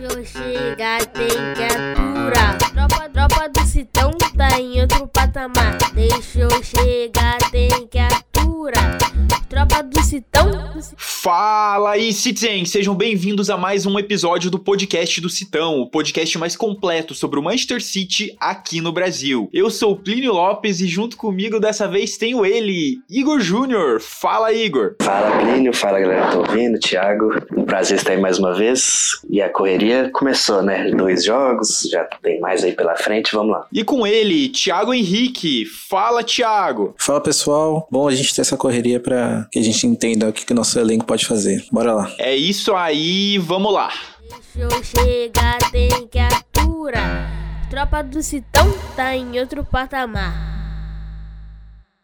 Deixa eu chegar, tem que aturar. Tropa, tropa do Citão tá em outro patamar. Deixa eu chegar, tem que aturar. Citão. Fala aí, Citizen! Sejam bem-vindos a mais um episódio do podcast do Citão, o podcast mais completo sobre o Manchester City aqui no Brasil. Eu sou o Plínio Lopes e junto comigo dessa vez tenho ele, Igor Júnior. Fala, Igor! Fala, Plínio. Fala, galera que tá ouvindo. Thiago, um prazer estar aí mais uma vez. E a correria começou, né? Dois jogos, já tem mais aí pela frente, vamos lá. E com ele, Thiago Henrique. Fala, Thiago! Fala pessoal, bom a gente ter essa correria para que a gente entenda o que, que nosso elenco pode fazer. Bora lá. É isso aí, vamos lá! Deixa eu chegar, tem que aturar. Tropa do Citão tá em outro patamar.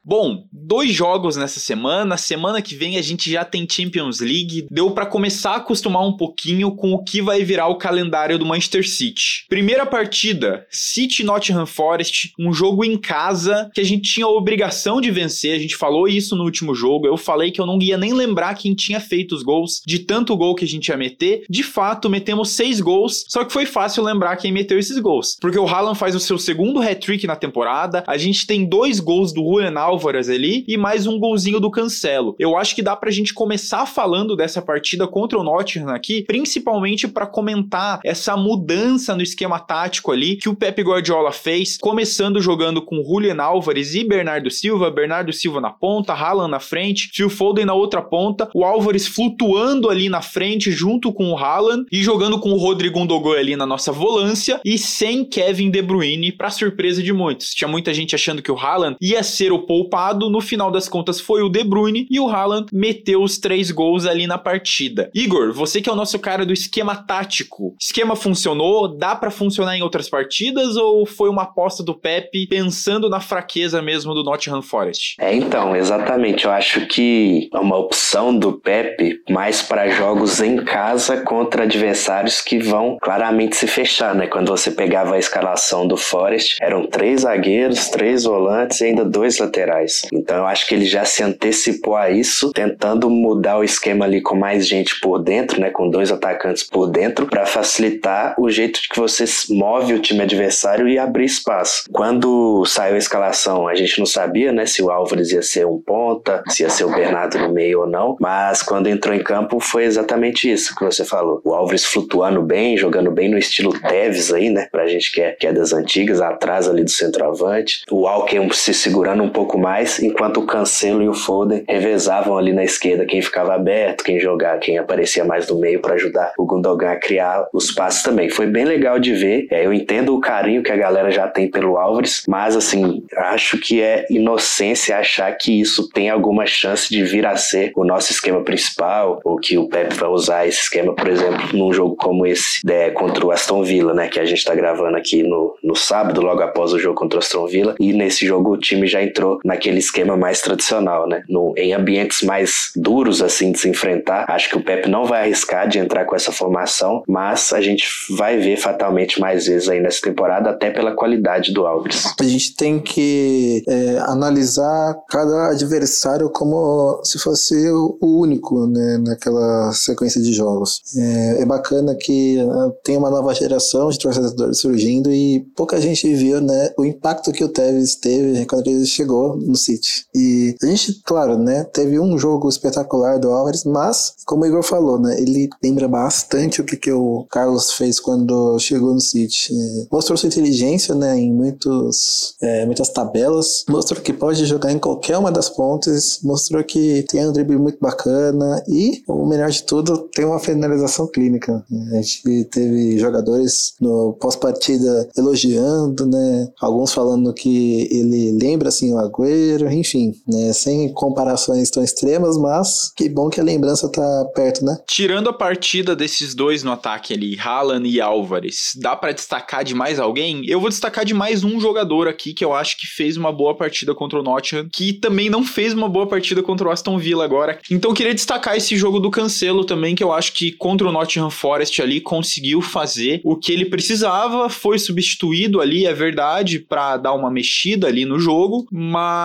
Bom, dois jogos nessa semana. Semana que vem a gente já tem Champions League. Deu para começar a acostumar um pouquinho com o que vai virar o calendário do Manchester City. Primeira partida, City Nottingham Forest, um jogo em casa que a gente tinha a obrigação de vencer. A gente falou isso no último jogo. Eu falei que eu não ia nem lembrar quem tinha feito os gols, de tanto gol que a gente ia meter. De fato, metemos seis gols, só que foi fácil lembrar quem meteu esses gols. Porque o Haaland faz o seu segundo hat-trick na temporada. A gente tem dois gols do Julian Álvares ali e mais um golzinho do Cancelo. Eu acho que dá pra gente começar falando dessa partida contra o Nottingham aqui, principalmente para comentar essa mudança no esquema tático ali que o Pep Guardiola fez, começando jogando com Julian Álvares e Bernardo Silva, Bernardo Silva na ponta, Haaland na frente, Phil Foden na outra ponta, o Álvares flutuando ali na frente junto com o Haaland e jogando com o Rodrigo Gundogan ali na nossa volância e sem Kevin De Bruyne para surpresa de muitos. Tinha muita gente achando que o Haaland ia ser o poupado, no final das contas foi o De Bruyne e o Haaland meteu os três gols ali na partida. Igor, você que é o nosso cara do esquema tático, esquema funcionou? Dá para funcionar em outras partidas ou foi uma aposta do Pep pensando na fraqueza mesmo do Nottingham Forest? É, então, exatamente. Eu acho que é uma opção do Pepe mais para jogos em casa contra adversários que vão claramente se fechar, né? Quando você pegava a escalação do Forest, eram três zagueiros, três volantes e ainda dois laterais. Então eu acho que ele já se antecipou a isso, tentando mudar o esquema ali com mais gente por dentro, né? Com dois atacantes por dentro, para facilitar o jeito de que você move o time adversário e abrir espaço. Quando saiu a escalação, a gente não sabia, né? Se o Álvares ia ser um ponta, se ia ser o Bernardo no meio ou não, mas quando entrou em campo foi exatamente isso que você falou. O Álvares flutuando bem, jogando bem no estilo Tevez aí, né? Pra gente que é, que é das antigas, atrás ali do centroavante. O Alken se segurando um pouco mais, enquanto o Cancelo e o Foden revezavam ali na esquerda quem ficava aberto, quem jogar, quem aparecia mais no meio para ajudar o Gundogan a criar os passes também. Foi bem legal de ver. É, eu entendo o carinho que a galera já tem pelo Álvares, mas assim, acho que é inocência achar que isso tem alguma chance de vir a ser o nosso esquema principal, ou que o Pep vai usar esse esquema, por exemplo, num jogo como esse né, contra o Aston Villa, né, que a gente tá gravando aqui no, no sábado, logo após o jogo contra o Aston Villa, e nesse jogo o time já entrou naquele esquema mais tradicional, né, no, em ambientes mais duros assim de se enfrentar. Acho que o Pep não vai arriscar de entrar com essa formação, mas a gente vai ver fatalmente mais vezes aí nessa temporada, até pela qualidade do Álvares. A gente tem que é, analisar cada adversário como se fosse o único né, naquela sequência de jogos. É, é bacana que uh, tem uma nova geração de torcedores surgindo e pouca gente viu né, o impacto que o Tevez teve quando ele chegou no City. E a gente, claro, né, teve um jogo espetacular do Álvares, mas, como o Igor falou, né, ele lembra bastante o que, que o Carlos fez quando chegou no City. É, mostrou sua inteligência né, em muitos, é, muitas tabelas, mostrou que pode jogar em qualquer uma das pontes, mostrou que tem um drible muito bacana e, o melhor de tudo, tem uma finalização clínica. A gente teve jogadores no pós-partida elogiando, né, alguns falando que ele lembra assim o Agüero, enfim, né, sem comparações tão extremas, mas que bom que a lembrança tá perto, né? Tirando a partida desses dois no ataque ali, Haaland e Álvares, dá para destacar de mais alguém? Eu vou destacar de mais um jogador aqui que eu acho que fez uma boa partida contra o Nottingham, que também não fez uma boa partida contra o Aston Villa agora. Então queria destacar esse jogo do Cancelo também, que eu acho que contra o Nottingham Forest ali conseguiu fazer o que ele precisava, foi substituído ali, é verdade, para dar uma mexida ali no jogo, mas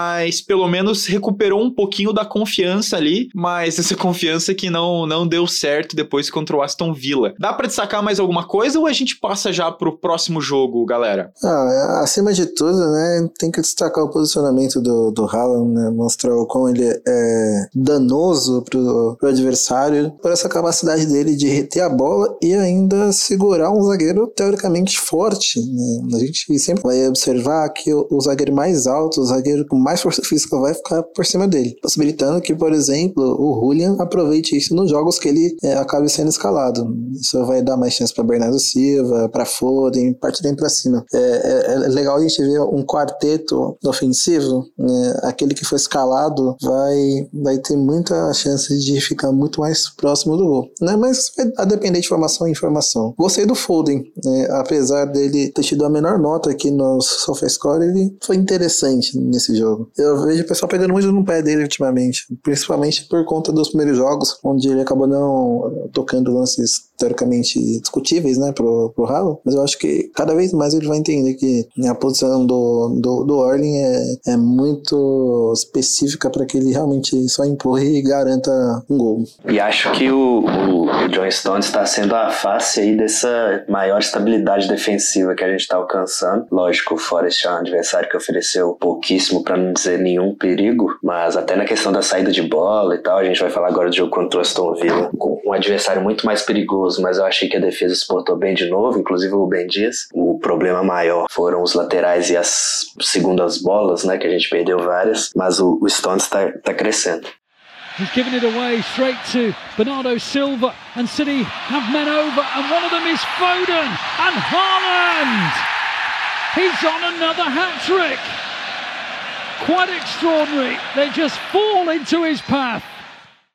pelo menos recuperou um pouquinho da confiança ali, mas essa confiança que não, não deu certo depois contra o Aston Villa. Dá para destacar mais alguma coisa ou a gente passa já pro próximo jogo, galera? Ah, acima de tudo, né, tem que destacar o posicionamento do, do Haaland, né, mostrar o quão ele é danoso pro, pro adversário, por essa capacidade dele de reter a bola e ainda segurar um zagueiro teoricamente forte. Né? A gente sempre vai observar que o, o zagueiro mais alto, o zagueiro com mais força física vai ficar por cima dele, possibilitando que, por exemplo, o Julian aproveite isso nos jogos que ele é, acabe sendo escalado. Isso vai dar mais chance para Bernardo Silva, para Foden, partirem para cima. É, é, é, legal a gente ver um quarteto ofensivo, né? aquele que foi escalado vai, vai ter muita chance de ficar muito mais próximo do gol, né? Mas vai depender de formação em informação. Gostei do Foden, né? apesar dele ter tido a menor nota aqui no SofaScore, ele foi interessante nesse jogo. Eu vejo o pessoal pegando muito no pé dele ultimamente, principalmente por conta dos primeiros jogos, onde ele acabou não tocando lances teoricamente discutíveis, né, pro, pro Halo, mas eu acho que cada vez mais ele vai entender que a posição do, do, do Orling é, é muito específica para que ele realmente só empurre e garanta um gol. E acho que o, o, o John Stones está sendo a face aí dessa maior estabilidade defensiva que a gente está alcançando. Lógico, o Forest é um adversário que ofereceu pouquíssimo, para não dizer nenhum perigo, mas até na questão da saída de bola e tal, a gente vai falar agora do jogo contra o Aston Villa, um adversário muito mais perigoso, mas eu achei que a defesa se portou bem de novo, inclusive o Ben Dias. O problema maior foram os laterais e as segundas bolas, né, que a gente perdeu várias, mas o, o Stones está tá crescendo. He's given it away straight to Bernardo Silva, and City have men over, and one of them is Foden and Haaland. He's on another hat trick. Quite extraordinary. They just fall into his path.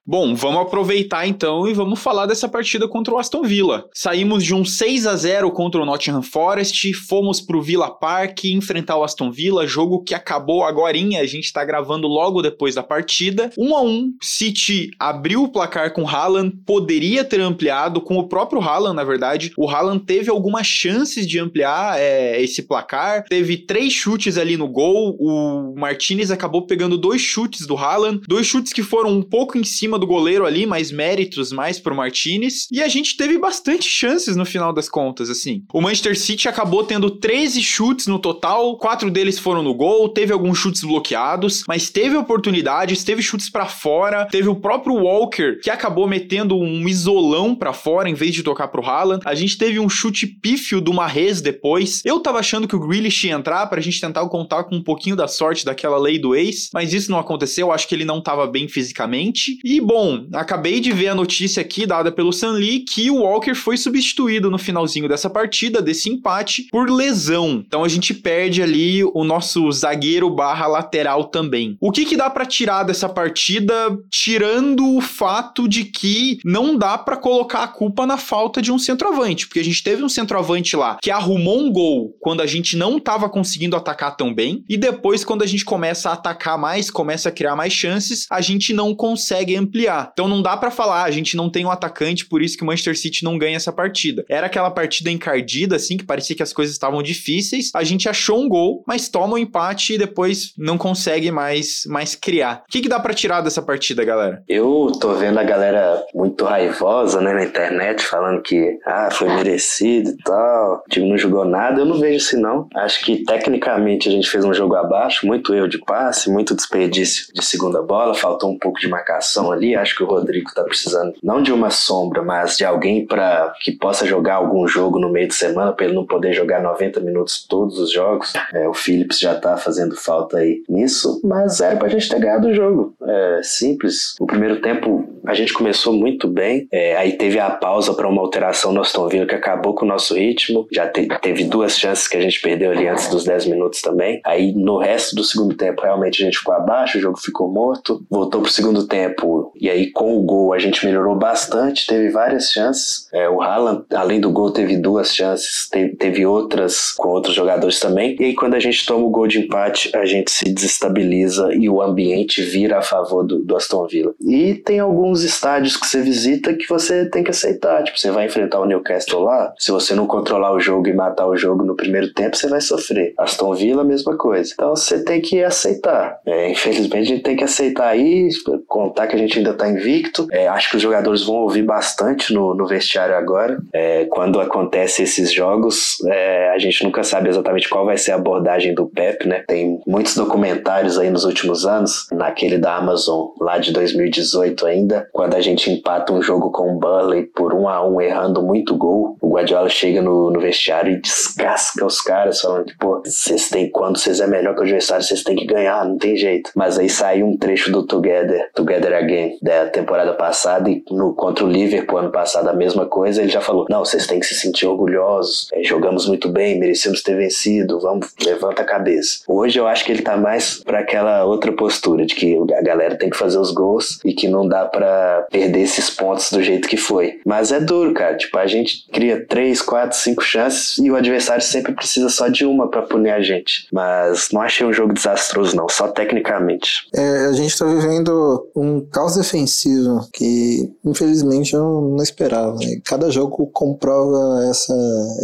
Bom, vamos aproveitar então e vamos falar dessa partida contra o Aston Villa. Saímos de um 6 a 0 contra o Nottingham Forest, fomos pro Villa Park enfrentar o Aston Villa, jogo que acabou agora, a gente tá gravando logo depois da partida. 1 a 1, City abriu o placar com o Haaland, poderia ter ampliado com o próprio Haaland, na verdade. O Haaland teve algumas chances de ampliar é, esse placar, teve três chutes ali no gol, o Martinez acabou pegando dois chutes do Haaland, dois chutes que foram um pouco em cima cima do goleiro ali, mais méritos mais pro Martinez. E a gente teve bastante chances no final das contas, assim. O Manchester City acabou tendo 13 chutes no total, quatro deles foram no gol, teve alguns chutes bloqueados, mas teve oportunidades, teve chutes para fora, teve o próprio Walker que acabou metendo um isolão para fora em vez de tocar pro Haaland. A gente teve um chute pífio do Marrez depois. Eu tava achando que o Grealish ia entrar pra gente tentar contar com um pouquinho da sorte daquela lei do ex, mas isso não aconteceu, acho que ele não tava bem fisicamente. E bom, acabei de ver a notícia aqui dada pelo Sanli que o Walker foi substituído no finalzinho dessa partida, desse empate, por lesão. Então a gente perde ali o nosso zagueiro barra lateral também. O que que dá para tirar dessa partida, tirando o fato de que não dá para colocar a culpa na falta de um centroavante, porque a gente teve um centroavante lá que arrumou um gol quando a gente não tava conseguindo atacar tão bem, e depois quando a gente começa a atacar mais, começa a criar mais chances, a gente não consegue ampliar ampliar. Então não dá para falar, a gente não tem um atacante, por isso que o Manchester City não ganha essa partida. Era aquela partida encardida, assim, que parecia que as coisas estavam difíceis. A gente achou um gol, mas toma um empate e depois não consegue mais, mais criar. O que, que dá para tirar dessa partida, galera? Eu tô vendo a galera muito raivosa, né, na internet, falando que, ah, foi merecido e tal, o time não jogou nada. Eu não vejo assim, não. Acho que tecnicamente a gente fez um jogo abaixo, muito erro de passe, muito desperdício de segunda bola, faltou um pouco de marcação ali ali, acho que o Rodrigo tá precisando não de uma sombra, mas de alguém para que possa jogar algum jogo no meio de semana, para ele não poder jogar 90 minutos todos os jogos. É, o Phillips já tá fazendo falta aí nisso, mas era pra gente ter ganhado o jogo. É simples. O primeiro tempo a gente começou muito bem, é, aí teve a pausa para uma alteração no Aston Villa que acabou com o nosso ritmo. Já te, teve duas chances que a gente perdeu ali antes dos 10 minutos também. Aí no resto do segundo tempo, realmente a gente ficou abaixo, o jogo ficou morto. Voltou pro segundo tempo, e aí com o gol a gente melhorou bastante, teve várias chances. É, o Haaland, além do gol, teve duas chances, teve, teve outras com outros jogadores também. E aí quando a gente toma o gol de empate, a gente se desestabiliza e o ambiente vira a favor do, do Aston Villa. E tem alguns alguns estádios que você visita que você tem que aceitar. Tipo, você vai enfrentar o Newcastle lá, se você não controlar o jogo e matar o jogo no primeiro tempo, você vai sofrer. Aston Villa, mesma coisa. Então você tem que aceitar. É, infelizmente, a gente tem que aceitar aí, contar que a gente ainda tá invicto. É, acho que os jogadores vão ouvir bastante no, no vestiário agora. É, quando acontece esses jogos, é, a gente nunca sabe exatamente qual vai ser a abordagem do Pep, né? Tem muitos documentários aí nos últimos anos, naquele da Amazon lá de 2018 ainda, quando a gente empata um jogo com o Burley por um a um, errando muito gol, o Guardiola chega no, no vestiário e descasca os caras, falando pô, vocês têm, quando vocês é melhor que o adversário, vocês têm que ganhar, não tem jeito. Mas aí saiu um trecho do Together, Together Again, da temporada passada, e no, contra o Liverpool ano passado a mesma coisa, ele já falou, não, vocês têm que se sentir orgulhosos, é, jogamos muito bem, merecemos ter vencido, vamos, levanta a cabeça. Hoje eu acho que ele tá mais para aquela outra postura, de que a galera tem que fazer os gols e que não dá para perder esses pontos do jeito que foi. Mas é duro, cara. Tipo, a gente cria três, quatro, cinco chances e o adversário sempre precisa só de uma para punir a gente. Mas não achei um jogo desastroso, não, só tecnicamente. É, a gente tá vivendo um caos defensivo que, infelizmente, eu não esperava. Né? Cada jogo comprova essa,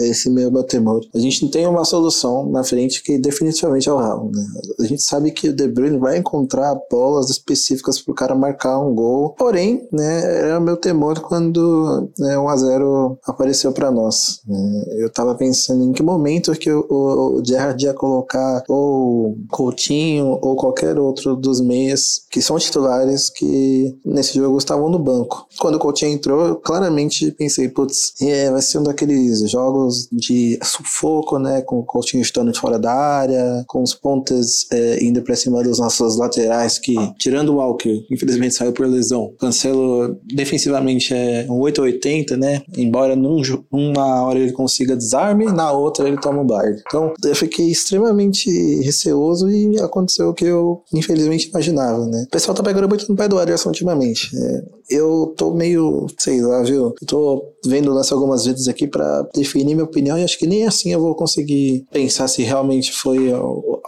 esse meu, meu temor. A gente não tem uma solução na frente que definitivamente é o Raul. Né? A gente sabe que o De Bruyne vai encontrar bolas específicas pro cara marcar um gol. Porém, né, era o meu temor quando né, 1x0 apareceu para nós. Né? Eu tava pensando em que momento que o, o, o Gerrard ia colocar ou Coutinho ou qualquer outro dos meias que são titulares que nesse jogo estavam no banco. Quando o Coutinho entrou, eu claramente pensei, putz, é, vai ser um daqueles jogos de sufoco, né, com o Coutinho estando fora da área, com os pontas é, indo pra cima dos nossos laterais que, tirando o Walker, infelizmente saiu por lesão. Cancelo defensivamente é um 880, né? Embora num, numa hora ele consiga desarme, na outra ele toma o um bar. Então eu fiquei extremamente receoso e aconteceu o que eu infelizmente imaginava, né? O pessoal tá pegando muito no pé do Ederson ultimamente. É, eu tô meio, sei lá, viu? Eu tô vendo o lance algumas vezes aqui para definir minha opinião e acho que nem assim eu vou conseguir pensar se realmente foi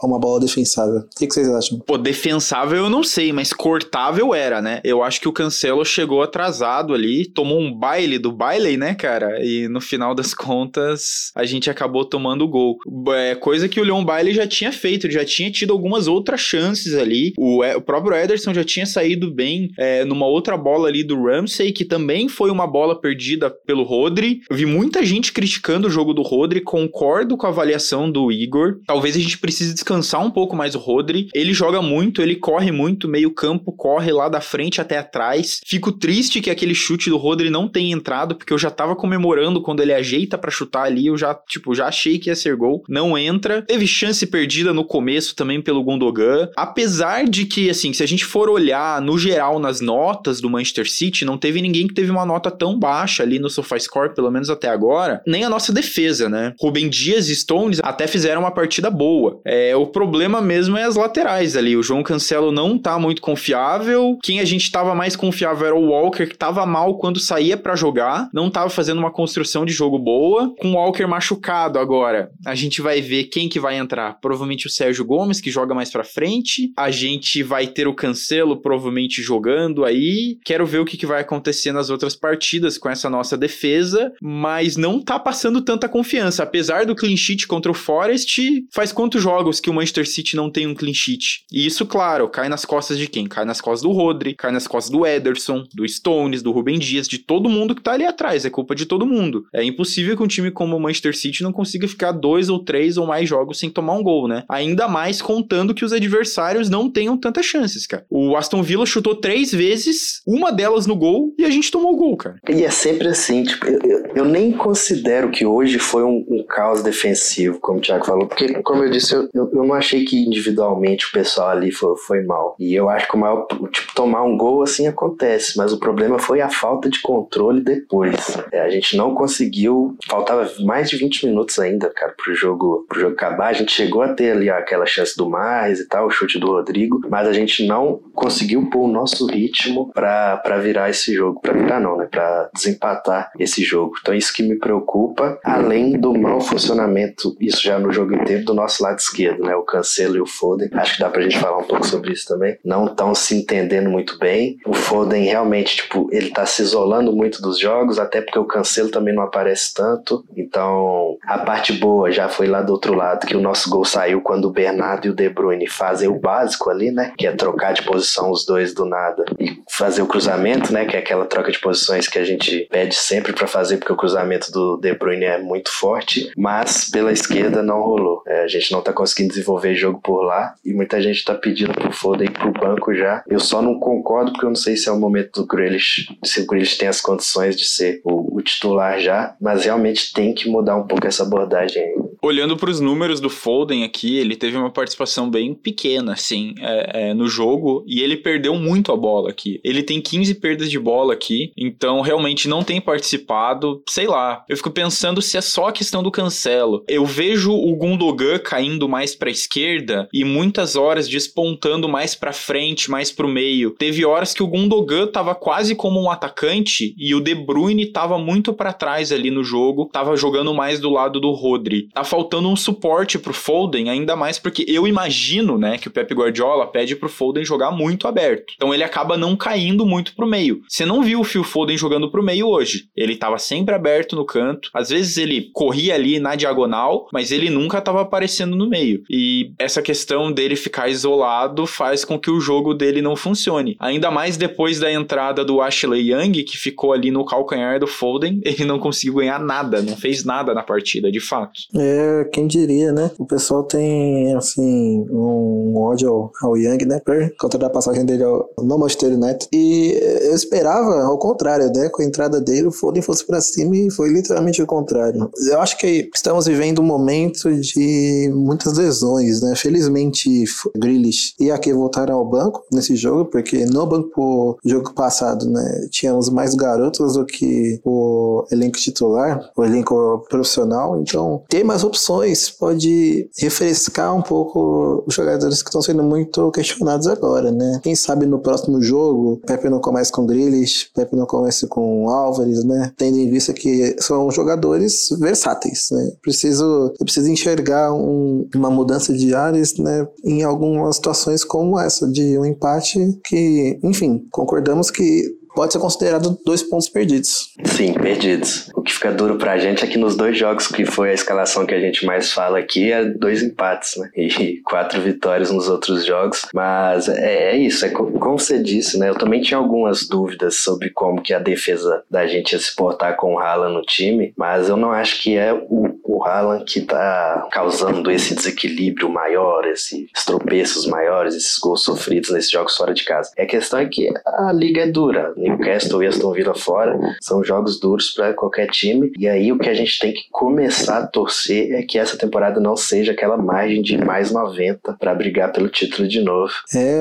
uma bola defensável. O que, vocês acham? Pô, defensável eu não sei, mas cortável era, né? Eu acho que o Cancelo chegou atrasado ali, tomou um baile do baile, né, cara? E no final das contas a gente acabou tomando o gol. É coisa que o Leon Baile já tinha feito, ele já tinha tido algumas outras chances ali. O, o próprio Ederson já tinha saído bem é, numa outra bola ali do Ramsey, que também foi uma bola perdida pelo Rodri. Eu vi muita gente criticando o jogo do Rodri, concordo com a avaliação do Igor. Talvez a gente precise descansar um pouco mais o Rodri. Ele joga muito, ele corre muito, meio campo, corre lá da frente até atrás. Fico triste que aquele chute do Rodri não tenha entrado, porque eu já tava comemorando quando ele ajeita para chutar ali, eu já, tipo, já achei que ia ser gol. Não entra. Teve chance perdida no começo também pelo Gundogan. Apesar de que, assim, se a gente for olhar no geral nas notas do Manchester City, não teve ninguém que teve uma nota tão baixa ali no SofaScore, pelo menos até agora, nem a nossa defesa, né? Rubem Dias e Stones até fizeram uma partida boa. É, o problema mesmo é as laterais ali. O João Cancelo não tá muito confiável. Quem a gente tava mais confiável era o Walker, que tava mal quando saía para jogar, não tava fazendo uma construção de jogo boa. Com o Walker machucado agora, a gente vai ver quem que vai entrar. Provavelmente o Sérgio Gomes, que joga mais para frente. A gente vai ter o Cancelo provavelmente jogando aí. Quero ver o que, que vai acontecer nas outras partidas com essa nossa defesa, mas não tá passando tanta confiança. Apesar do clean sheet contra o Forest, faz quantos jogos que o Manchester City não tem um clean sheet? E isso, claro, cai nas costas de quem? Cai nas costas do Rodri, cai nas costas do Ederson, do Stones, do Rubem Dias, de todo mundo que tá ali atrás. É culpa de todo mundo. É impossível que um time como o Manchester City não consiga ficar dois ou três ou mais jogos sem tomar um gol, né? Ainda mais contando que os adversários não tenham tantas chances, cara. O Aston Villa chutou três vezes, uma delas no gol, e a gente tomou o gol, cara. E é sempre assim, tipo, eu, eu, eu nem considero que hoje foi um, um, caos defensivo, como o Thiago falou, porque, como eu disse, eu, eu, não achei que individualmente o pessoal ali foi, foi mal. E eu acho que o maior, tipo, tomar um gol assim acontece, mas o problema foi a falta de controle depois. É, a gente não conseguiu, faltava mais de 20 minutos ainda, cara, pro jogo, pro jogo acabar. A gente chegou a ter ali aquela chance do Marres e tal, o chute do Rodrigo, mas a gente não conseguiu pôr o nosso ritmo pra virar esse jogo. Pra virar não, né? Pra desempatar esse jogo. Então isso que me preocupa, além do mau funcionamento, isso já no jogo inteiro, do nosso lado esquerdo, né? O Cancelo e o Foden. Acho que dá pra gente falar um pouco sobre isso também. Não estão se entendendo muito bem. O Foden realmente, tipo, ele tá se isolando muito dos jogos, até porque o Cancelo também não aparece tanto. Então, a parte boa já foi lá do outro lado, que o nosso gol saiu quando o Bernardo e o De Bruyne fazem o básico ali, né? Que é trocar de posição os dois do nada e fazer o cruzamento, né? Que é aquela troca de posições que a gente pede sempre para fazer, porque o cruzamento do De Bruyne é muito forte, mas pela esquerda não rolou. É, a gente não tá conseguindo desenvolver jogo por lá e muita gente tá pedindo pro Foden pro banco já. Eu só não concordo porque eu não sei se é o momento do Grealish, se o Grealish tem as condições de ser o, o titular já, mas realmente tem que mudar um pouco essa abordagem. Olhando para os números do Foden aqui, ele teve uma participação bem pequena, assim, é, é, no jogo e ele perdeu muito a bola aqui. Ele tem 15 perdas de bola aqui, então realmente não tem participado. Sei lá, eu fico pensando se é só a questão do cancelo. Eu vejo o Gundogan caindo mais para a esquerda e muitas horas despontando mais para frente, mais para o meio. Teve horas que o Gundogan tava quase como um atacante e o De Bruyne tava muito para trás ali no jogo, tava jogando mais do lado do Rodri. Tá faltando um suporte pro Foden, ainda mais porque eu imagino, né, que o Pep Guardiola pede pro Foden jogar muito aberto. Então ele acaba não caindo muito pro meio. Você não viu o Phil Foden jogando pro meio hoje. Ele tava sempre aberto no canto. Às vezes ele corria ali na diagonal, mas ele nunca tava aparecendo no meio. E essa questão dele ficar isolado faz com que o jogo dele não funcione. Ainda mais depois da entrada do Ashley Young, que ficou ali no calcanhar do Foden, ele não conseguiu ganhar nada, não fez nada na partida, de fato. É, quem diria, né? O pessoal tem, assim, um ódio ao, Young, né? Por conta da passagem dele ao, no Manchester United. E eu esperava, ao contrário, né? Com a entrada dele, o Foden fosse pra cima e foi literalmente o contrário. Eu acho que estamos vivendo um momento de muitas lesões, né? Felizmente, Grealish e aqui voltaram ao banco nesse jogo, porque no banco jogo passado, né? Tínhamos mais garotos do que o elenco titular, o elenco profissional. Então, ter mais opções pode refrescar um pouco os jogadores que estão sendo muito questionados agora, né? Quem sabe no próximo jogo, Pepe não comece com Grealish, Pepe não comece com Álvares, né? Tendo em vista que são jogadores versáteis, né? Preciso, eu preciso enxergar um, uma mudança de ares, né? Em algumas situações como essa, de um empate que, enfim, concordamos que pode ser considerado dois pontos perdidos. Sim, perdidos. O que fica duro pra gente é que nos dois jogos que foi a escalação que a gente mais fala aqui é dois empates, né? E quatro vitórias nos outros jogos. Mas é, é isso, é como você disse, né? Eu também tinha algumas dúvidas sobre como que a defesa da gente ia se portar com o Haaland no time, mas eu não acho que é o, o Haaland que tá causando esse desequilíbrio maior, esses tropeços maiores, esses gols sofridos nesses jogos fora de casa. A questão é que a liga é dura. Newcastle e Aston Villa fora são jogos duros para qualquer time. E aí o que a gente tem que começar a torcer é que essa temporada não seja aquela margem de mais 90 para brigar pelo título de novo. É,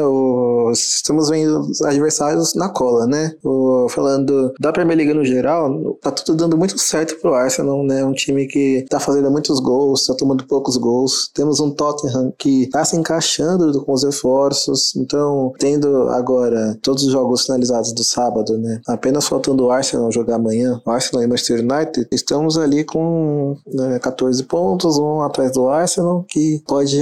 estamos vendo os adversários na cola, né? O... Falando da Premier League no geral, tá tudo dando muito certo pro Arsenal, né? Um time que tá fazendo muitos gols, tá tomando poucos gols. Temos um Tottenham que tá se encaixando com os reforços. Então, tendo agora todos os jogos finalizados do sábado sábado, né? Apenas faltando o Arsenal jogar amanhã, o Arsenal e Manchester United, estamos ali com né, 14 pontos, um atrás do Arsenal, que pode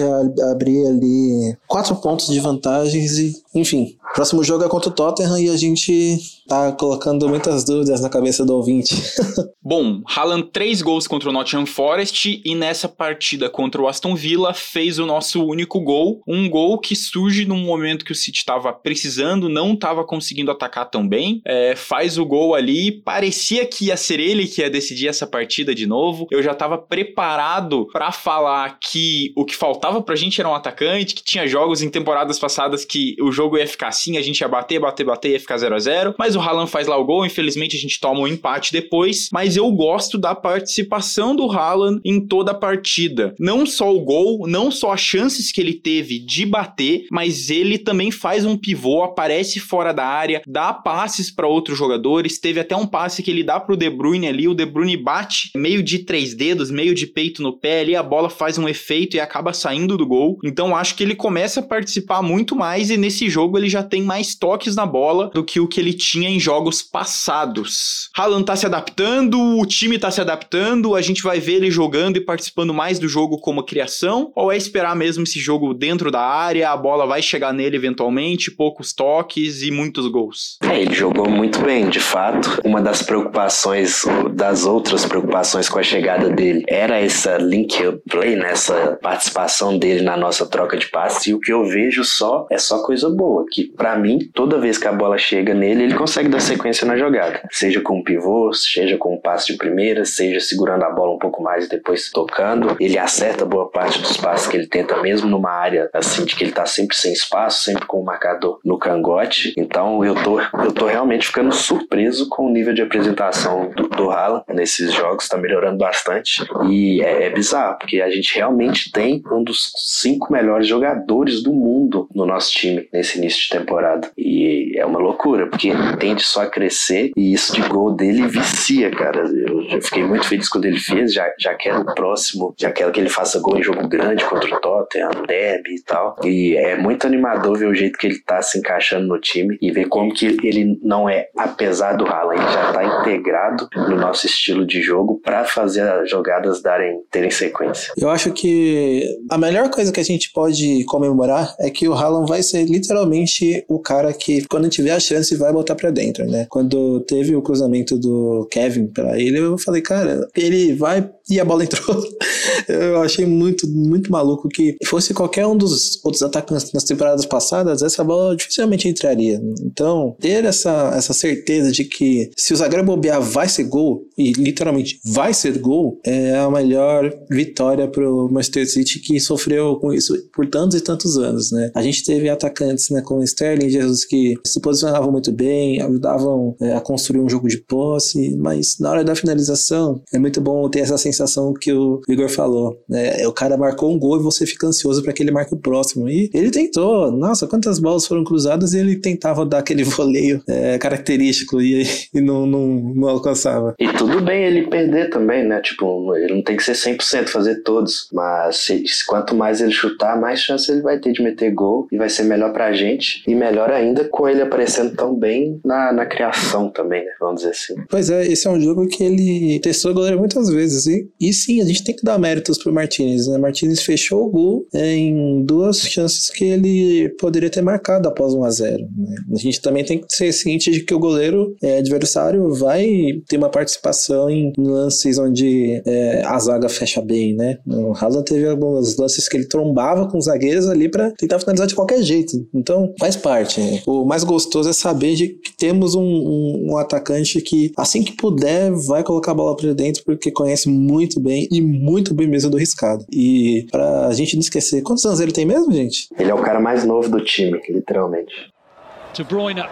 abrir ali quatro pontos de vantagens e, enfim, próximo jogo é contra o Tottenham e a gente tá colocando muitas dúvidas na cabeça do ouvinte. Bom, Haaland três gols contra o Nottingham Forest e nessa partida contra o Aston Villa fez o nosso único gol, um gol que surge num momento que o City estava precisando, não estava conseguindo atacar tão bem, é, faz o gol ali, parecia que ia ser ele que ia decidir essa partida de novo. Eu já estava preparado para falar que o que faltava pra gente era um atacante, que tinha jogos em temporadas passadas que o jogo ia ficar assim, a gente ia bater, bater, bater, ia ficar 0 a 0 mas o Haaland faz lá o gol, infelizmente a gente toma um empate depois, mas eu gosto da participação do Haaland em toda a partida. Não só o gol, não só as chances que ele teve de bater, mas ele também faz um pivô, aparece fora da área, dá passes para outros jogadores, teve até um passe que ele dá pro De Bruyne ali, o De Bruyne bate meio de três dedos, meio de peito no pé ali, a bola faz um efeito e acaba saindo do gol. Então acho que ele começa a participar muito mais e nesse jogo ele já tem mais toques na bola do que o que ele tinha em jogos passados. Haaland tá se adaptando, o time tá se adaptando, a gente vai ver ele jogando e participando mais do jogo como criação, ou é esperar mesmo esse jogo dentro da área, a bola vai chegar nele eventualmente, poucos toques e muitos gols? É, ele jogou muito bem, de fato. Uma das preocupações, das outras preocupações com a chegada dele, era essa link play, né? essa participação dele na nossa troca de passes, e o que eu vejo só é só coisa boa, que para mim, toda vez que a bola chega nele, ele consegue dar sequência na jogada, seja com um pivô, seja com um passe de primeira, seja segurando a bola um pouco mais e depois tocando, ele acerta boa parte dos passes que ele tenta, mesmo numa área assim, de que ele tá sempre sem espaço, sempre com o marcador no cangote, então eu tô, eu tô realmente ficando surpreso com o nível de apresentação do, do nesses jogos, tá melhorando bastante, e é, é bizarro, porque a gente realmente tem um dos cinco melhores jogadores do mundo no nosso time nesse início de temporada. E é uma loucura, porque tende só a crescer e isso de gol dele vicia, cara. Eu, eu fiquei muito feliz quando ele fez, já, já quero o próximo, já quero que ele faça gol em jogo grande contra o Tottenham, Derby e tal. E é muito animador ver o jeito que ele tá se encaixando no time e ver como que ele não é, apesar do Haaland, ele já tá integrado no nosso estilo de jogo para fazer as jogadas darem terem sequência. Eu acho que a melhor coisa que a gente pode comemorar é que o Haaland vai ser literalmente o cara que, quando tiver a chance, vai botar para dentro, né? Quando teve o cruzamento do Kevin para ele, eu falei, cara, ele vai e a bola entrou. eu achei muito, muito maluco que fosse qualquer um dos outros atacantes nas temporadas passadas, essa bola dificilmente entraria. Então, ter essa, essa certeza de que se o zagueiro bobear vai ser gol, e literalmente vai ser gol, é a melhor vitória pro Manchester City que sofreu com isso por tantos e tantos anos, né? A gente teve atacantes, né, como Sterling e Jesus que se posicionavam muito bem, ajudavam é, a construir um jogo de posse, mas na hora da finalização é muito bom ter essa sensação que o Igor falou, né? O cara marcou um gol e você fica ansioso para que ele marque o próximo. E ele tentou, nossa, quantas bolas foram cruzadas e ele tentava dar aquele voleio é, característico e, e não, não, não alcançava. E tudo bem ele perder também, né? Tipo, ele não tem que ser 100% fazer todos, mas se, quanto mais ele chutar, mais chance ele vai ter de meter gol e vai ser melhor pra gente e melhor ainda com ele aparecendo tão bem na, na criação também, né? Vamos dizer assim. Pois é, esse é um jogo que ele testou o goleiro muitas vezes e, e sim, a gente tem que dar méritos pro Martinez, né? Martinez fechou o gol é, em duas chances que ele poderia ter marcado após 1 a 0 né? A gente também tem que ser ciente de que o goleiro é, adversário vai ter uma participação em lances onde é, a zaga fecha bem, né? O Haaland teve alguns lances que ele trombava com os zagueiros ali para tentar finalizar de qualquer jeito. Então, faz parte. Né? O mais gostoso é saber de que temos um, um, um atacante que, assim que puder, vai colocar a bola para dentro, porque conhece muito bem e muito bem mesmo do riscado. E pra gente não esquecer, quantos anos ele tem mesmo, gente? Ele é o cara mais novo do time, literalmente. De Bruyne.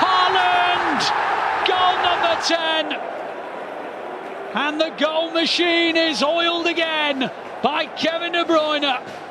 Haaland! Goal number 10! And the goal machine is oiled again by Kevin De Bruyne.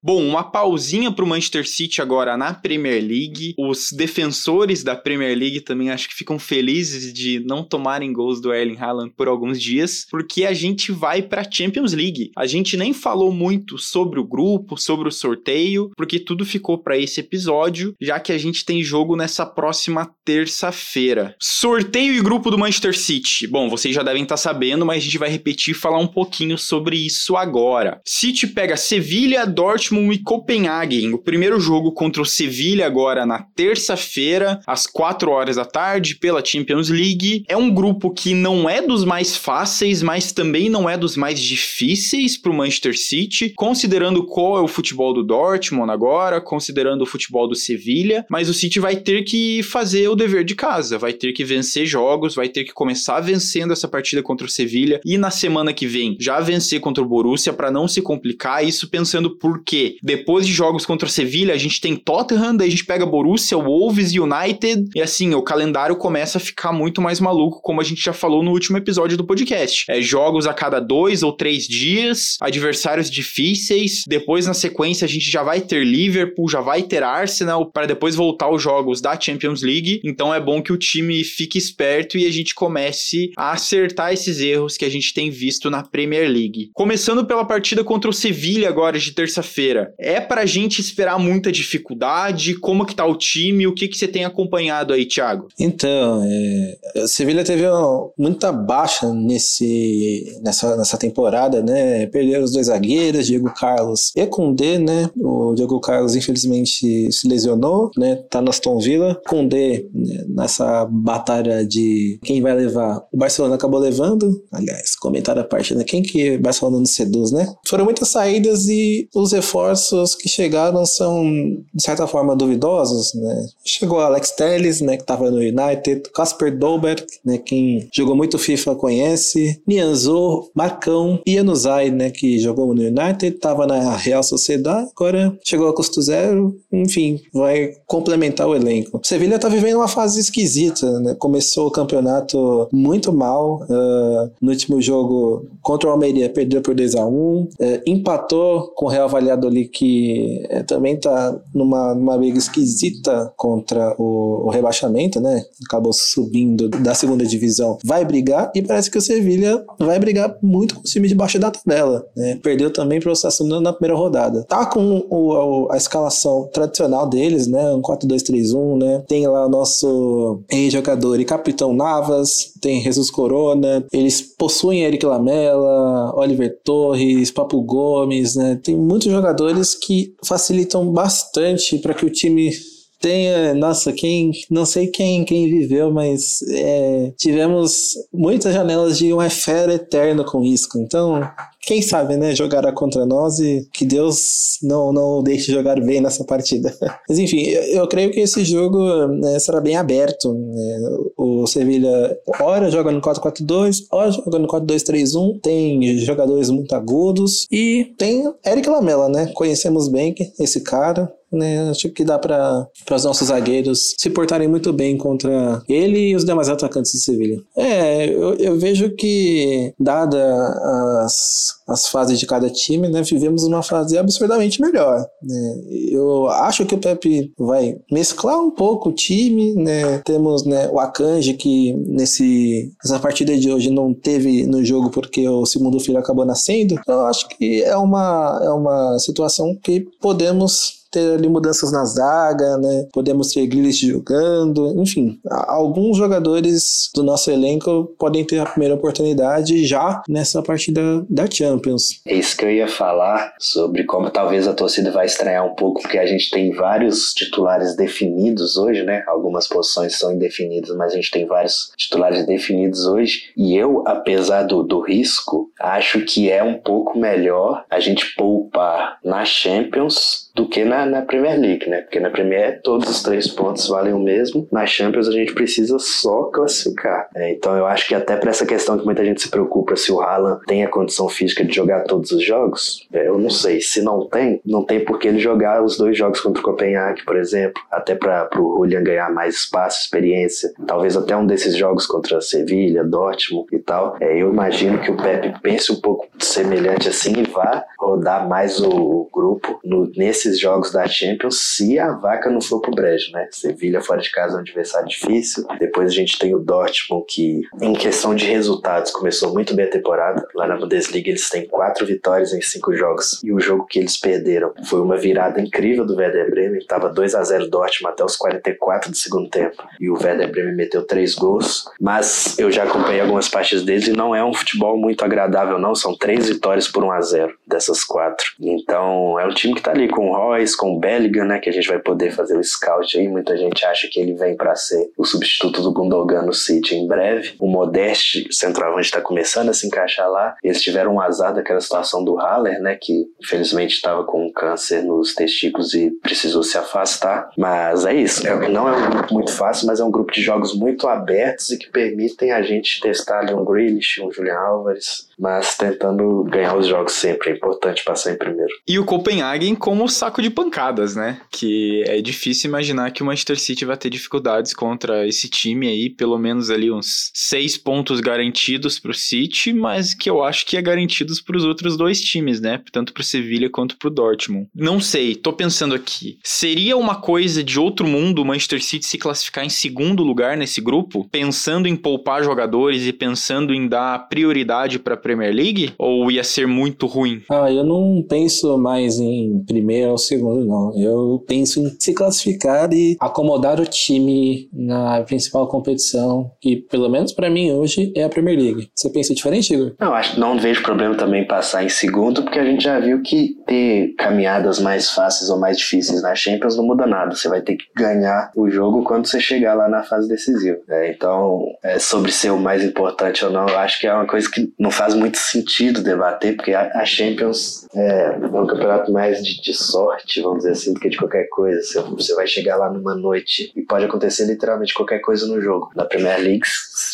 Bom, uma pausinha para o Manchester City agora na Premier League. Os defensores da Premier League também acho que ficam felizes de não tomarem gols do Erling Haaland por alguns dias, porque a gente vai para a Champions League. A gente nem falou muito sobre o grupo, sobre o sorteio, porque tudo ficou para esse episódio, já que a gente tem jogo nessa próxima terça-feira. Sorteio e grupo do Manchester City. Bom, vocês já devem estar tá sabendo, mas a gente vai repetir e falar um pouquinho sobre isso agora. City pega Sevilha, Dortmund Dortmund e Copenhagen. O primeiro jogo contra o Sevilha agora na terça-feira, às 4 horas da tarde, pela Champions League. É um grupo que não é dos mais fáceis, mas também não é dos mais difíceis para o Manchester City, considerando qual é o futebol do Dortmund agora, considerando o futebol do Sevilha. Mas o City vai ter que fazer o dever de casa, vai ter que vencer jogos, vai ter que começar vencendo essa partida contra o Sevilha e na semana que vem já vencer contra o Borussia para não se complicar. Isso pensando por quê? Porque depois de jogos contra o Sevilha, a gente tem Tottenham, daí a gente pega Borussia, Wolves United, e assim, o calendário começa a ficar muito mais maluco, como a gente já falou no último episódio do podcast. É jogos a cada dois ou três dias, adversários difíceis, depois na sequência a gente já vai ter Liverpool, já vai ter Arsenal, para depois voltar aos jogos da Champions League, então é bom que o time fique esperto e a gente comece a acertar esses erros que a gente tem visto na Premier League. Começando pela partida contra o Sevilha agora de terça-feira, terça-feira. É pra gente esperar muita dificuldade? Como que tá o time? O que que você tem acompanhado aí, Thiago? Então, é, o Sevilha teve uma, muita baixa nesse, nessa, nessa temporada, né? Perderam os dois zagueiros, Diego Carlos e Koundé, né? O Diego Carlos, infelizmente, se lesionou, né? Tá no Aston Villa. Koundé, né? nessa batalha de quem vai levar, o Barcelona acabou levando. Aliás, comentário à parte, né? Quem que o Barcelona não seduz, né? Foram muitas saídas e os reforços que chegaram são, de certa forma, duvidosos, né? Chegou Alex Telles, né? Que tava no United, Casper Dolberg, né? Quem jogou muito FIFA conhece, Nianzou, Marcão e Anuzai, né? Que jogou no United, tava na Real Sociedade, agora chegou a custo zero, enfim, vai complementar o elenco. Sevilha tá vivendo uma fase esquisita, né? Começou o campeonato muito mal, uh, no último jogo contra o Almeria perdeu por 2 a 1 uh, empatou com o Real Valladolid que uh, também tá numa, numa briga esquisita contra o, o, rebaixamento, né? Acabou subindo da segunda divisão, vai brigar e parece que o Sevilha vai brigar muito com o time de baixo da tabela, né? Perdeu também para o Sassuolo na primeira rodada. Tá com o, a escalação tradicional deles, né? Um 4-2-3-1, né? Tem lá o nosso ex-jogador e capitão Navas, tem Jesus Corona, eles possuem Eric Lamela, Oliver Torres, Papo Gomes, né? Tem muitos jogadores que facilitam bastante para que o time tenha, nossa, quem, não sei quem, quem viveu, mas é, tivemos muitas janelas de um fera eterno com isso. Então, quem sabe, né, jogará contra nós e que Deus não, não deixe jogar bem nessa partida. Mas enfim, eu, eu creio que esse jogo né, será bem aberto. Né? O Sevilha, ora joga no 4-4-2, ora joga no 4-2-3-1, tem jogadores muito agudos e tem Eric Lamela, né? Conhecemos bem esse cara, né? Acho que dá para os nossos zagueiros se portarem muito bem contra ele e os demais atacantes do Sevilha. É, eu, eu vejo que, dada as, as fases de cada time, né, vivemos uma fase absurdamente melhor. Né? Eu acho que o Pepe vai mesclar um pouco o time, né? Temos né, o Akanji que nesse, nessa partida de hoje não teve no jogo porque o segundo filho acabou nascendo. Então, eu acho que é uma, é uma situação que podemos ter ali mudanças na zaga, né? Podemos ter Grealish jogando, enfim, alguns jogadores do nosso elenco podem ter a primeira oportunidade já nessa partida da Champions. É isso que eu ia falar sobre como talvez a torcida vai estranhar um pouco, porque a gente tem vários titulares definidos hoje, né? Algumas posições são indefinidas, mas a gente tem vários titulares definidos hoje. E eu, apesar do, do risco, acho que é um pouco melhor a gente poupar na Champions do que na, na Premier League, né? Porque na Premier todos os três pontos valem o mesmo. Na Champions a gente precisa só classificar. Né? Então eu acho que até para essa questão que muita gente se preocupa se o Haaland tem a condição física de jogar todos os jogos, é, eu não sei. Se não tem, não tem por que ele jogar os dois jogos contra o Copenhague, por exemplo, até para o Julian ganhar mais espaço, experiência. Talvez até um desses jogos contra a Sevilha, Dortmund e tal. É, eu imagino que o Pepe pense um pouco semelhante assim e vá rodar mais o, o grupo no, nesse esses jogos da Champions se a vaca não for pro brejo, né? Sevilha fora de casa é um adversário difícil. Depois a gente tem o Dortmund, que em questão de resultados começou muito bem a temporada. Lá na Bundesliga eles têm quatro vitórias em cinco jogos. E o jogo que eles perderam foi uma virada incrível do Werder Bremen. Tava 2 a 0 Dortmund até os 44 do segundo tempo. E o Werder Bremen meteu três gols. Mas eu já acompanhei algumas partidas deles e não é um futebol muito agradável, não. São três vitórias por 1 a 0 dessas quatro. Então é um time que tá ali com Royce, com o Bellingham, né, que a gente vai poder fazer o scout aí. Muita gente acha que ele vem para ser o substituto do Gundogan no City em breve. O Modeste, centroavante, está começando a se encaixar lá. Eles tiveram um azar daquela situação do Haller, né, que infelizmente estava com um câncer nos testículos e precisou se afastar. Mas é isso. É, não é um grupo muito fácil, mas é um grupo de jogos muito abertos e que permitem a gente testar ali um Grealish, um Julian Álvares, mas tentando ganhar os jogos sempre. É importante passar em primeiro. E o Copenhagen, como saco de pancadas, né? Que é difícil imaginar que o Manchester City vai ter dificuldades contra esse time aí, pelo menos ali uns seis pontos garantidos pro City, mas que eu acho que é garantidos pros outros dois times, né? Tanto pro Sevilha quanto pro Dortmund. Não sei, tô pensando aqui. Seria uma coisa de outro mundo o Manchester City se classificar em segundo lugar nesse grupo, pensando em poupar jogadores e pensando em dar prioridade para a Premier League? Ou ia ser muito ruim? Ah, eu não penso mais em primeiro ou segundo, não. Eu penso em se classificar e acomodar o time na principal competição, que pelo menos para mim hoje é a Premier League. Você pensa diferente, Igor? Não, acho não vejo problema também passar em segundo, porque a gente já viu que ter caminhadas mais fáceis ou mais difíceis na Champions não muda nada. Você vai ter que ganhar o jogo quando você chegar lá na fase decisiva. É, então, é, sobre ser o mais importante ou não, eu acho que é uma coisa que não faz muito sentido debater, porque a, Champions é, é um campeonato mais de, de, vamos dizer assim, do que de qualquer coisa. Você vai chegar lá numa noite e pode acontecer literalmente qualquer coisa no jogo. Na Premier League,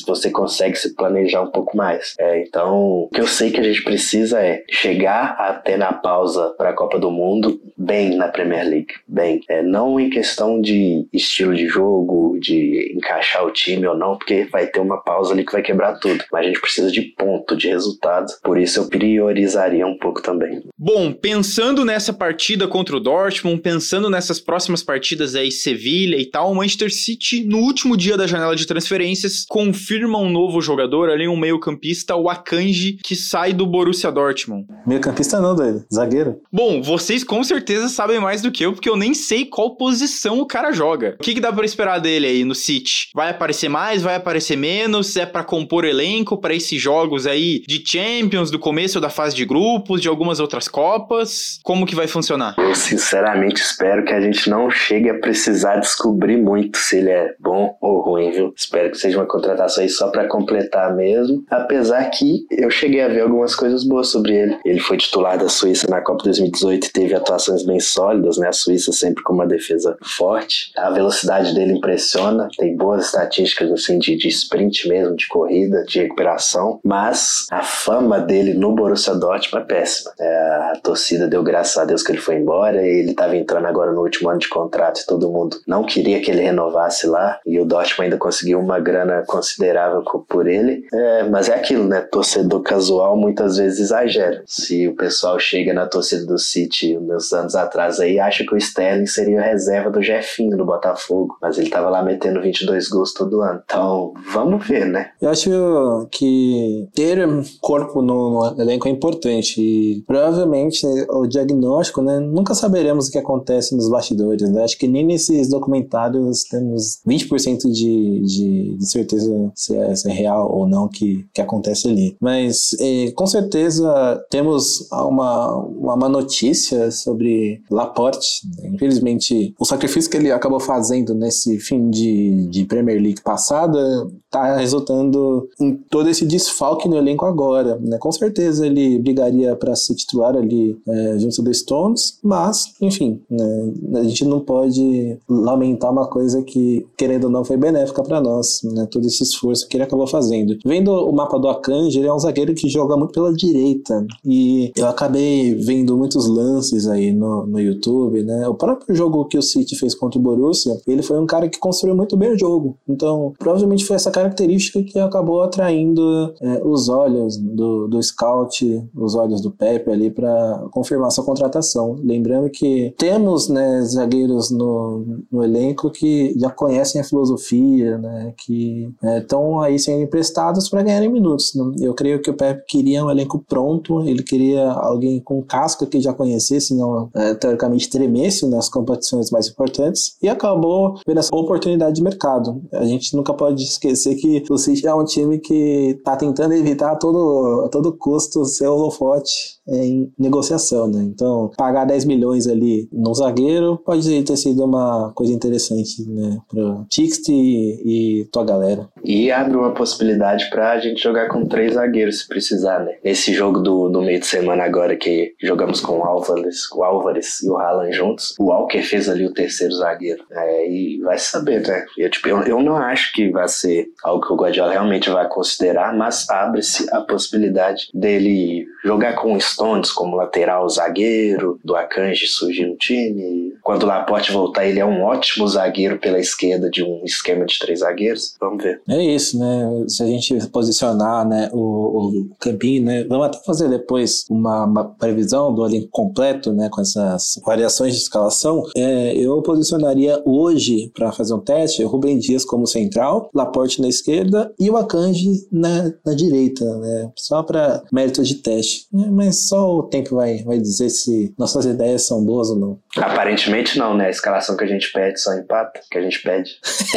você consegue se planejar um pouco mais. É, então, o que eu sei que a gente precisa é chegar até na pausa para a Copa do Mundo bem na Premier League, bem. É, não em questão de estilo de jogo, de encaixar o time ou não, porque vai ter uma pausa ali que vai quebrar tudo. Mas a gente precisa de ponto, de resultado. Por isso eu priorizaria um pouco também. Bom, pensando nessa partida contra o Dortmund, pensando nessas próximas partidas aí, Sevilha e tal, o Manchester City, no último dia da janela de transferências, confirma um novo jogador ali, um meio-campista, o Akanji, que sai do Borussia Dortmund. Meio-campista não, doido. Zagueiro. Bom, vocês com certeza sabem mais do que eu, porque eu nem sei qual posição o cara joga. O que, que dá para esperar dele aí no City? Vai aparecer mais? Vai aparecer menos? É para compor elenco para esses jogos aí de Champions, do começo da fase de grupos, de algumas outras Copas? Como que vai funcionar? Eu sinceramente espero que a gente não chegue a precisar descobrir muito se ele é bom ou ruim, viu? Espero que seja uma contratação aí só para completar mesmo. Apesar que eu cheguei a ver algumas coisas boas sobre ele. Ele foi titular da Suíça na Copa 2018 e teve atuações bem sólidas, né? A Suíça sempre com uma defesa forte. A velocidade dele impressiona, tem boas estatísticas assim de, de sprint mesmo, de corrida, de recuperação, mas a fama dele no Borussia Dortmund é péssima. É, a torcida deu graças a Deus que ele foi embora ele estava entrando agora no último ano de contrato e todo mundo não queria que ele renovasse lá e o Dortmund ainda conseguiu uma grana considerável por ele. É, mas é aquilo, né? Torcedor casual muitas vezes exagera. Se o pessoal chega na torcida do City uns anos atrás aí, acha que o Sterling seria reserva do Jefinho no Botafogo, mas ele tava lá metendo 22 gols todo ano. Então, vamos ver, né? Eu acho que ter corpo no, no elenco é importante e provavelmente o diagnóstico, né, nunca saberemos o que acontece nos bastidores, né? Acho que nem nesses documentários temos 20% de, de, de certeza se é, se é, real ou não que, que acontece ali. Mas eh, com certeza temos uma, uma notícia sobre Laporte. Infelizmente, o sacrifício que ele acabou fazendo nesse fim de, de Premier League passada está resultando em todo esse desfalque no elenco agora. Né? Com certeza ele brigaria para ser titular ali é, junto do Stones, mas, enfim, né? a gente não pode lamentar uma coisa que, querendo ou não, foi benéfica para nós, né? todo esse esforço que ele acabou fazendo. Vendo o mapa do Akanji, ele é um zagueiro que joga muito pela direita e eu acabei vendo muitos lances aí no, no YouTube, né? O próprio jogo que o City fez contra o Borussia, ele foi um cara que construiu muito bem o jogo. Então, provavelmente foi essa característica que acabou atraindo é, os olhos do, do scout, os olhos do Pepe ali para confirmar sua contratação. Lembrando que temos né, zagueiros no, no elenco que já conhecem a filosofia, né, que estão é, aí sendo emprestados para ganharem minutos. Eu creio que o Pepe queria um elenco pronto, ele queria alguém com casca que já conhecesse, não é, teoricamente tremesse nas competições mais importantes, e acabou vendo essa oportunidade de mercado. A gente nunca pode esquecer que o City é um time que está tentando evitar a todo, a todo custo ser holofote em negociação, né? Então, pagar 10 milhões ali no zagueiro pode ter sido uma coisa interessante, né? Pro Tixte e, e tua galera. E abre uma possibilidade pra gente jogar com três zagueiros se precisar, né? Esse jogo do, do meio de semana agora que jogamos com o Álvares, o Álvares e o Haaland juntos, o Walker fez ali o terceiro zagueiro. É, e vai saber, né? Eu, tipo, eu, eu não acho que vai ser algo que o Guardiola realmente vai considerar, mas abre-se a possibilidade dele jogar com o Stones como lateral zagueiro, do Akanji surgir no time. Quando o Laporte voltar, ele é um ótimo zagueiro pela esquerda de um esquema de três zagueiros. Vamos ver. É isso, né? Se a gente posicionar né, o, o campinho, né? Vamos até fazer depois uma, uma previsão do elenco completo, né? Com essas variações de escalação. É, eu posicionaria hoje, para fazer um teste, o Rubem Dias como central, Laporte na esquerda e o Akanji na, na direita, né? Só para mérito de teste. É, mas só o tempo vai, vai dizer se nossas ideias são boas ou não. Aparentemente não, né? A escalação que a gente pede só empata, que a gente pede.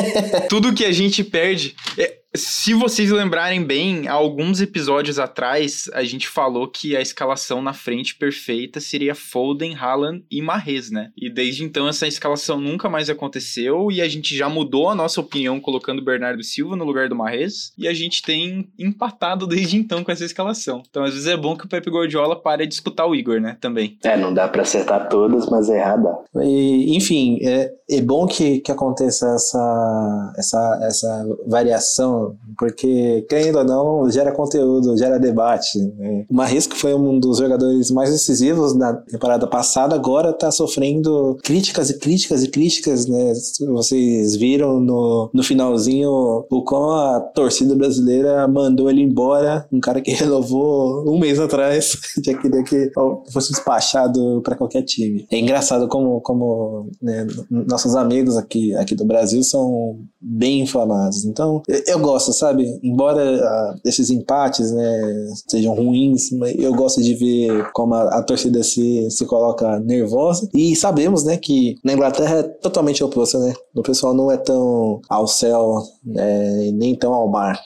Tudo que a gente perde. É, se vocês lembrarem bem, alguns episódios atrás a gente falou que a escalação na frente perfeita seria Foden, Haaland e Mahrez, né? E desde então essa escalação nunca mais aconteceu e a gente já mudou a nossa opinião colocando o Bernardo Silva no lugar do Mahrez e a gente tem empatado desde então com essa escalação. Então às vezes é bom que o Pepe Guardiola pare de disputar o Igor, né? Também. É, não dá para acertar todas, mas errar dá. E, enfim, é, é bom que, que aconteça essa, essa, essa variação porque, querendo ou não, gera conteúdo, gera debate. Né? O Marrisco foi um dos jogadores mais decisivos na temporada passada, agora está sofrendo críticas e críticas e críticas, né? Vocês viram no, no finalzinho o quão a torcida brasileira mandou ele embora, um cara que renovou um mês atrás, já queria que fosse despachado para qualquer time. É engraçado como, como né, nossos amigos aqui, aqui do Brasil são bem inflamados. Então, eu, eu gosto, sabe? Embora uh, esses empates né, sejam ruins, eu gosto de ver como a, a, torcida se, se coloca nervosa. E sabemos né, que na Inglaterra é totalmente oposto, né? O pessoal não é tão ao céu, né, nem tão ao mar.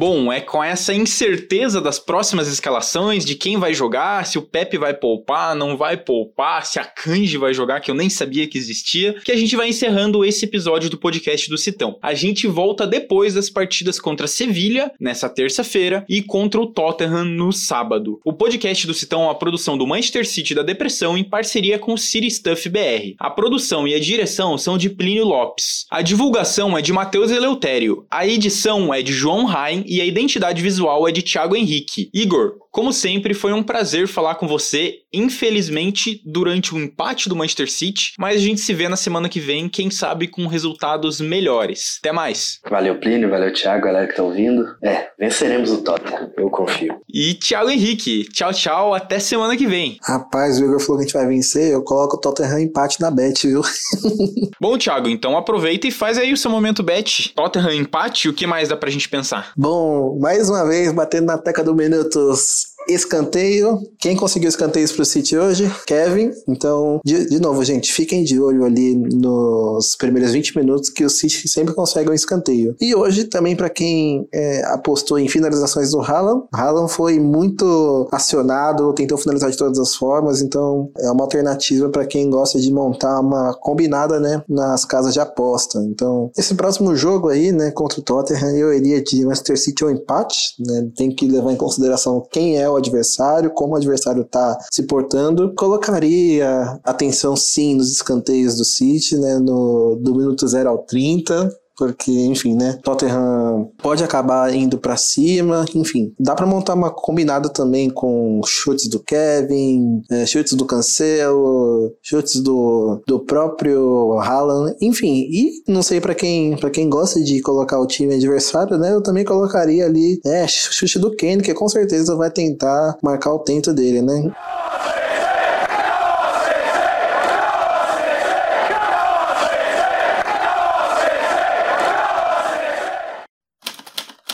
Bom, é com essa incerteza das próximas escalações, de quem vai jogar, se o Pepe vai poupar, não vai poupar, se a Kanji vai jogar, que eu nem sabia que existia, que a gente vai encerrando esse episódio do podcast do Citão. A gente volta depois das partidas contra Sevilha, nessa terça-feira, e contra o Tottenham no sábado. O podcast do Citão é uma produção do Manchester City da Depressão em parceria com o City Stuff BR. A produção e a direção são de Plínio Lopes. A divulgação é de Matheus Eleutério. A edição é de João Rain e a identidade visual é de Thiago Henrique. Igor, como sempre, foi um prazer falar com você. Infelizmente, durante o empate do Manchester City, mas a gente se vê na semana que vem, quem sabe com resultados melhores. Até mais. Valeu, Plínio, valeu, Thiago, galera que tá ouvindo. É, venceremos o Tottenham, eu confio. E Thiago Henrique, tchau, tchau, até semana que vem. Rapaz, o Igor falou que a gente vai vencer, eu coloco o Tottenham empate na bet, viu? Bom, Thiago, então aproveita e faz aí o seu momento bet. Tottenham empate, o que mais dá pra gente pensar? Bom, mais uma vez, batendo na teca do minutos Escanteio. Quem conseguiu escanteios pro City hoje? Kevin. Então, de, de, novo, gente, fiquem de olho ali nos primeiros 20 minutos que o City sempre consegue um escanteio. E hoje também para quem é, apostou em finalizações do Haaland, Haaland foi muito acionado, tentou finalizar de todas as formas, então é uma alternativa para quem gosta de montar uma combinada, né, nas casas de aposta. Então, esse próximo jogo aí, né, contra o Tottenham, eu iria de Manchester City ou empate, né, tem que levar em consideração quem o adversário, como o adversário está se portando. Colocaria atenção sim nos escanteios do City, né, no, do minuto 0 ao 30, porque, enfim, né? Tottenham pode acabar indo para cima, enfim, dá para montar uma combinada também com chutes do Kevin, é, chutes do Cancelo, chutes do, do próprio Haaland, enfim, e não sei para quem para quem gosta de colocar o time adversário, né? Eu também colocaria ali, é, chute do Kane, que com certeza vai tentar marcar o tento dele, né?